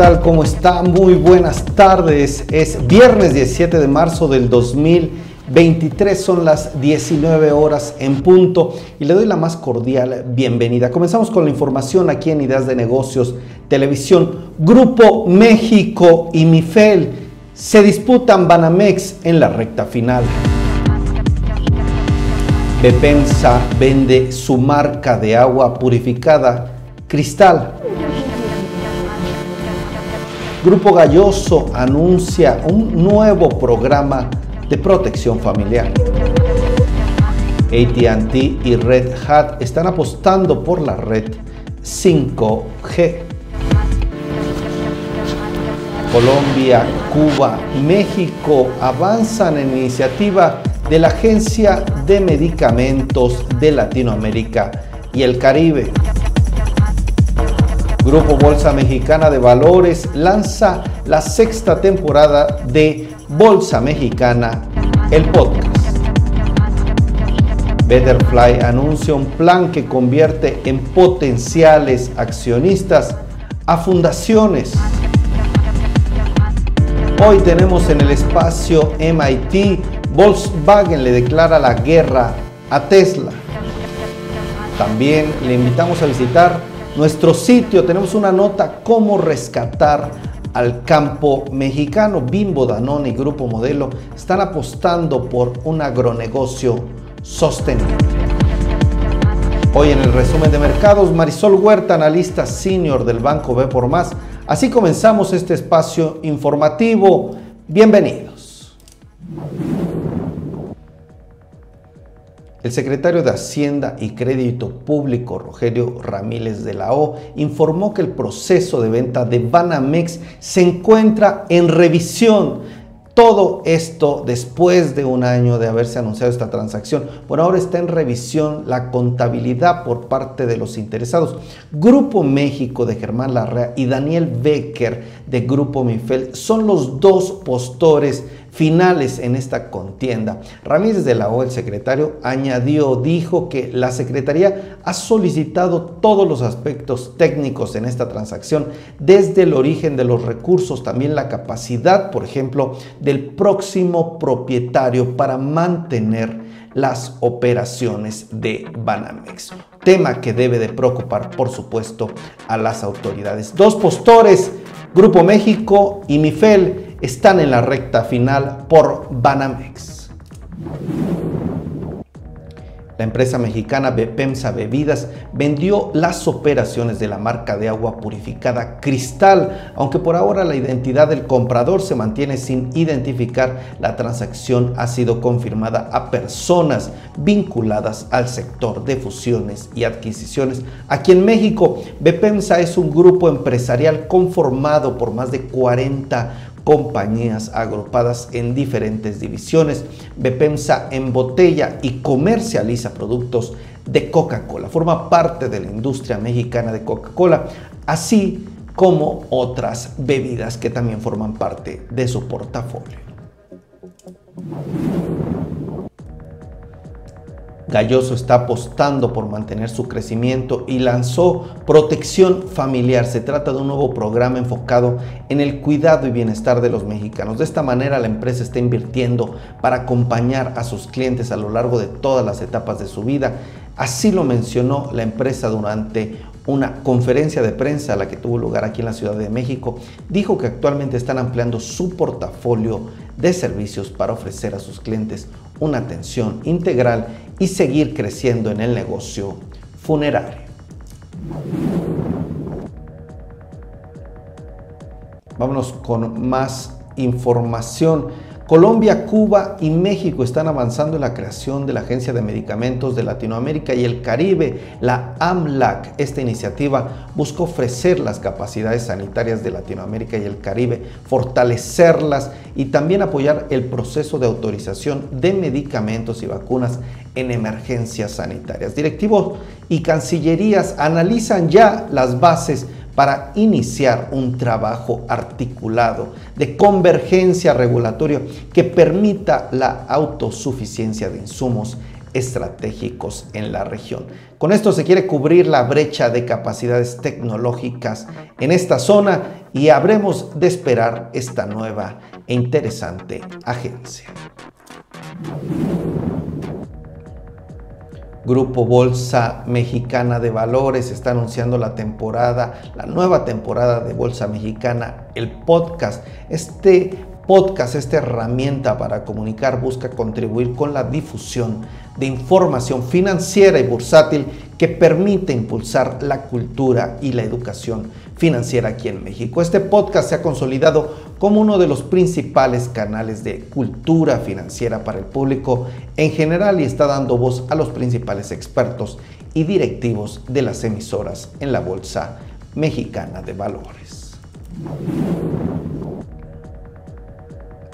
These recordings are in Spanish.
tal? ¿Cómo está? Muy buenas tardes. Es viernes 17 de marzo del 2023, son las 19 horas en punto y le doy la más cordial bienvenida. Comenzamos con la información aquí en Ideas de Negocios Televisión. Grupo México y Mifel se disputan Banamex en la recta final. Bepensa vende su marca de agua purificada Cristal Grupo Galloso anuncia un nuevo programa de protección familiar. ATT y Red Hat están apostando por la red 5G. Colombia, Cuba, México avanzan en iniciativa de la Agencia de Medicamentos de Latinoamérica y el Caribe. Grupo Bolsa Mexicana de Valores lanza la sexta temporada de Bolsa Mexicana, el podcast. Betterfly anuncia un plan que convierte en potenciales accionistas a fundaciones. Hoy tenemos en el espacio MIT, Volkswagen le declara la guerra a Tesla. También le invitamos a visitar nuestro sitio tenemos una nota cómo rescatar al campo mexicano. Bimbo, Danone y Grupo Modelo están apostando por un agronegocio sostenible. Hoy en el resumen de mercados, Marisol Huerta, analista senior del Banco B por Más. Así comenzamos este espacio informativo. Bienvenidos. El secretario de Hacienda y Crédito Público, Rogelio Ramírez de la O, informó que el proceso de venta de Banamex se encuentra en revisión todo esto después de un año de haberse anunciado esta transacción. Por ahora está en revisión la contabilidad por parte de los interesados. Grupo México de Germán Larrea y Daniel Becker de Grupo Mifel son los dos postores finales en esta contienda. Ramírez de la O, el secretario, añadió, dijo que la Secretaría ha solicitado todos los aspectos técnicos en esta transacción, desde el origen de los recursos, también la capacidad, por ejemplo, del próximo propietario para mantener las operaciones de Banamex. Tema que debe de preocupar, por supuesto, a las autoridades. Dos postores, Grupo México y Mifel, están en la recta final por Banamex. La empresa mexicana Bepemsa Bebidas vendió las operaciones de la marca de agua purificada Cristal, aunque por ahora la identidad del comprador se mantiene sin identificar. La transacción ha sido confirmada a personas vinculadas al sector de fusiones y adquisiciones. Aquí en México, Bepemsa es un grupo empresarial conformado por más de 40 compañías agrupadas en diferentes divisiones. Bepemsa embotella y comercializa productos de Coca-Cola. Forma parte de la industria mexicana de Coca-Cola, así como otras bebidas que también forman parte de su portafolio. Galloso está apostando por mantener su crecimiento y lanzó Protección Familiar. Se trata de un nuevo programa enfocado en el cuidado y bienestar de los mexicanos. De esta manera la empresa está invirtiendo para acompañar a sus clientes a lo largo de todas las etapas de su vida. Así lo mencionó la empresa durante una conferencia de prensa la que tuvo lugar aquí en la Ciudad de México. Dijo que actualmente están ampliando su portafolio de servicios para ofrecer a sus clientes una atención integral y seguir creciendo en el negocio funerario. Vámonos con más información. Colombia, Cuba y México están avanzando en la creación de la Agencia de Medicamentos de Latinoamérica y el Caribe, la AMLAC. Esta iniciativa busca ofrecer las capacidades sanitarias de Latinoamérica y el Caribe, fortalecerlas y también apoyar el proceso de autorización de medicamentos y vacunas en emergencias sanitarias. Directivos y cancillerías analizan ya las bases para iniciar un trabajo articulado de convergencia regulatoria que permita la autosuficiencia de insumos estratégicos en la región. Con esto se quiere cubrir la brecha de capacidades tecnológicas en esta zona y habremos de esperar esta nueva e interesante agencia. Grupo Bolsa Mexicana de Valores está anunciando la temporada, la nueva temporada de Bolsa Mexicana, el podcast. Este podcast, esta herramienta para comunicar, busca contribuir con la difusión de información financiera y bursátil que permite impulsar la cultura y la educación financiera aquí en México. Este podcast se ha consolidado como uno de los principales canales de cultura financiera para el público en general y está dando voz a los principales expertos y directivos de las emisoras en la Bolsa Mexicana de Valores.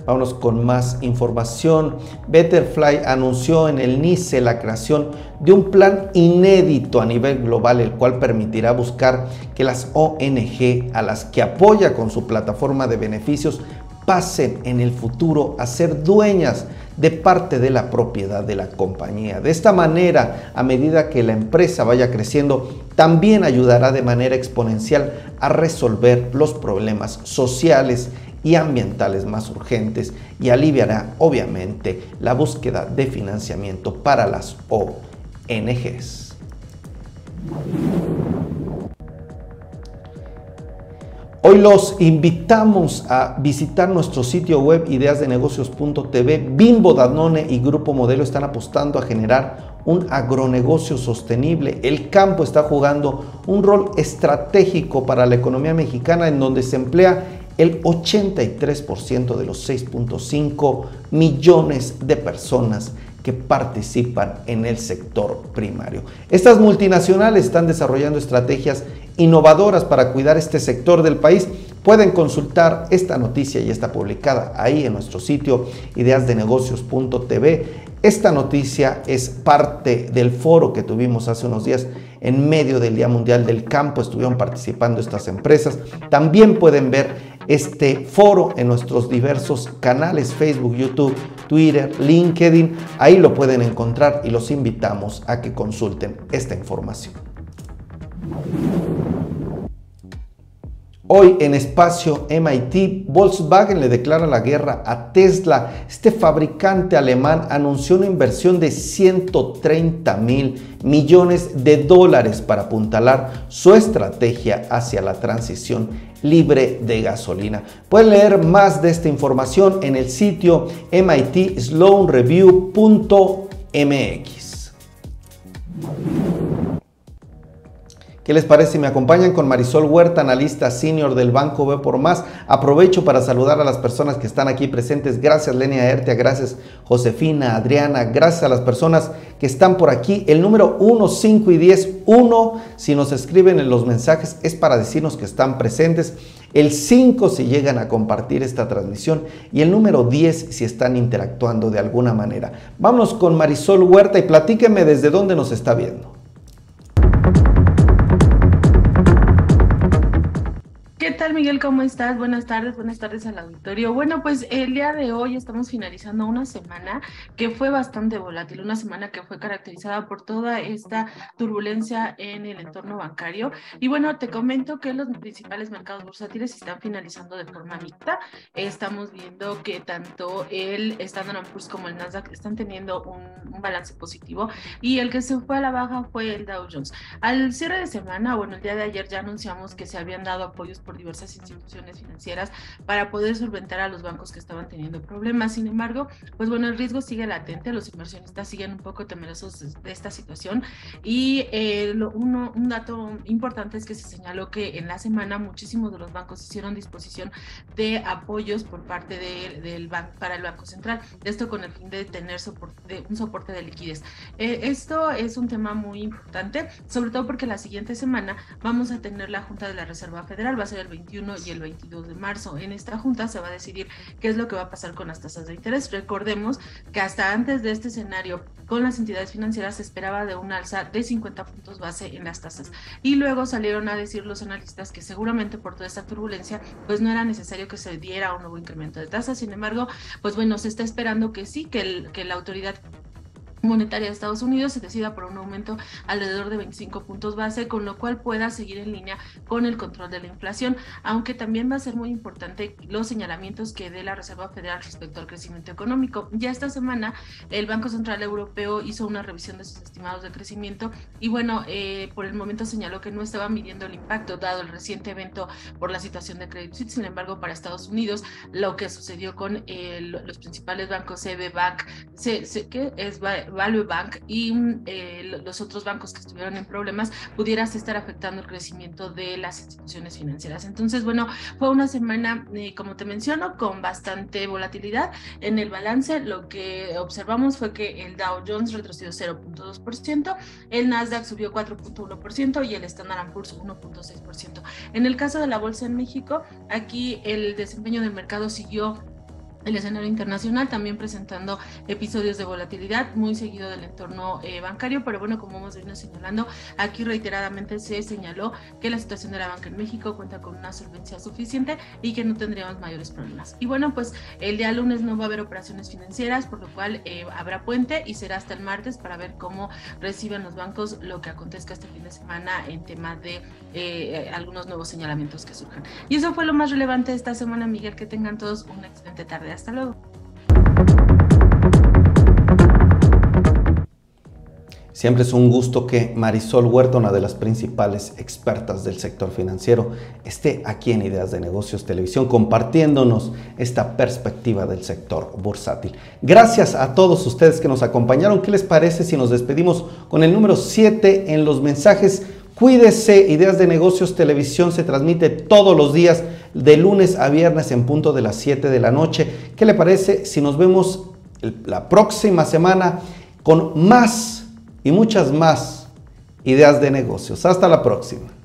Vámonos con más información. Betterfly anunció en el NICE la creación de un plan inédito a nivel global, el cual permitirá buscar que las ONG a las que apoya con su plataforma de beneficios pasen en el futuro a ser dueñas de parte de la propiedad de la compañía. De esta manera, a medida que la empresa vaya creciendo, también ayudará de manera exponencial a resolver los problemas sociales y ambientales más urgentes y aliviará obviamente la búsqueda de financiamiento para las ONGs. Hoy los invitamos a visitar nuestro sitio web ideasdenegocios.tv. Bimbo, Danone y Grupo Modelo están apostando a generar un agronegocio sostenible. El campo está jugando un rol estratégico para la economía mexicana en donde se emplea el 83% de los 6.5 millones de personas que participan en el sector primario. Estas multinacionales están desarrollando estrategias innovadoras para cuidar este sector del país. Pueden consultar esta noticia y está publicada ahí en nuestro sitio ideasdenegocios.tv. Esta noticia es parte del foro que tuvimos hace unos días en medio del Día Mundial del Campo. Estuvieron participando estas empresas. También pueden ver este foro en nuestros diversos canales Facebook, YouTube, Twitter, LinkedIn. Ahí lo pueden encontrar y los invitamos a que consulten esta información. Hoy en espacio MIT, Volkswagen le declara la guerra a Tesla. Este fabricante alemán anunció una inversión de 130 mil millones de dólares para apuntalar su estrategia hacia la transición libre de gasolina. Pueden leer más de esta información en el sitio mitsloanreview.mx. ¿Qué les parece me acompañan con Marisol Huerta, analista senior del Banco B por Más? Aprovecho para saludar a las personas que están aquí presentes. Gracias Lenia Ertia, gracias Josefina, Adriana, gracias a las personas que están por aquí. El número 1, 5 y 10, 1, si nos escriben en los mensajes, es para decirnos que están presentes. El 5 si llegan a compartir esta transmisión y el número 10 si están interactuando de alguna manera. Vámonos con Marisol Huerta y platíqueme desde dónde nos está viendo. ¿Qué tal, Miguel? ¿Cómo estás? Buenas tardes, buenas tardes al auditorio. Bueno, pues el día de hoy estamos finalizando una semana que fue bastante volátil, una semana que fue caracterizada por toda esta turbulencia en el entorno bancario. Y bueno, te comento que los principales mercados bursátiles están finalizando de forma mixta. Estamos viendo que tanto el Standard Poor's como el Nasdaq están teniendo un, un balance positivo y el que se fue a la baja fue el Dow Jones. Al cierre de semana, bueno, el día de ayer ya anunciamos que se habían dado apoyos por diversas instituciones financieras para poder solventar a los bancos que estaban teniendo problemas. Sin embargo, pues bueno, el riesgo sigue latente, los inversionistas siguen un poco temerosos de, esta situación y eh, uno, un dato importante es que se señaló que en la semana muchísimos de los bancos hicieron disposición de apoyos por parte del banco para el Banco Central, esto con el fin de tener soporte, un soporte de liquidez. Eh, esto es un tema muy importante, sobre todo porque la siguiente semana vamos a tener la Junta de la Reserva Federal, va a ser el el 21 y el 22 de marzo. En esta junta se va a decidir qué es lo que va a pasar con las tasas de interés. Recordemos que hasta antes de este escenario con las entidades financieras se esperaba de un alza de 50 puntos base en las tasas. Y luego salieron a decir los analistas que seguramente por toda esta turbulencia pues no era necesario que se diera un nuevo incremento de tasas. Sin embargo, pues bueno, se está esperando que sí, que, que la autoridad monetaria de Estados Unidos se decida por un aumento alrededor de 25 puntos base, con lo cual pueda seguir en línea con el control de la inflación, aunque también va a ser muy importante los señalamientos que dé la Reserva Federal respecto al crecimiento económico. Ya esta semana el Banco Central Europeo hizo una revisión de sus estimados de crecimiento y bueno, eh, por el momento señaló que no estaba midiendo el impacto dado el reciente evento por la situación de Credit Suisse. Sin embargo, para Estados Unidos, lo que sucedió con eh, los principales bancos CB Bank, que es Value Bank y eh, los otros bancos que estuvieron en problemas, pudieras estar afectando el crecimiento de las instituciones financieras. Entonces, bueno, fue una semana, eh, como te menciono, con bastante volatilidad en el balance. Lo que observamos fue que el Dow Jones retrocedió 0.2%, el Nasdaq subió 4.1% y el Standard Poor's 1.6%. En el caso de la bolsa en México, aquí el desempeño del mercado siguió el escenario internacional, también presentando episodios de volatilidad muy seguido del entorno eh, bancario, pero bueno, como hemos venido señalando, aquí reiteradamente se señaló que la situación de la banca en México cuenta con una solvencia suficiente y que no tendríamos mayores problemas. Y bueno, pues el día lunes no va a haber operaciones financieras, por lo cual eh, habrá puente y será hasta el martes para ver cómo reciben los bancos lo que acontezca este fin de semana en tema de eh, algunos nuevos señalamientos que surjan. Y eso fue lo más relevante esta semana, Miguel, que tengan todos una excelente tarde. Hasta luego. Siempre es un gusto que Marisol Huerta, una de las principales expertas del sector financiero, esté aquí en Ideas de Negocios Televisión compartiéndonos esta perspectiva del sector bursátil. Gracias a todos ustedes que nos acompañaron. ¿Qué les parece si nos despedimos con el número 7 en los mensajes? Cuídese, Ideas de Negocios Televisión se transmite todos los días de lunes a viernes en punto de las 7 de la noche. ¿Qué le parece si nos vemos la próxima semana con más y muchas más ideas de negocios? Hasta la próxima.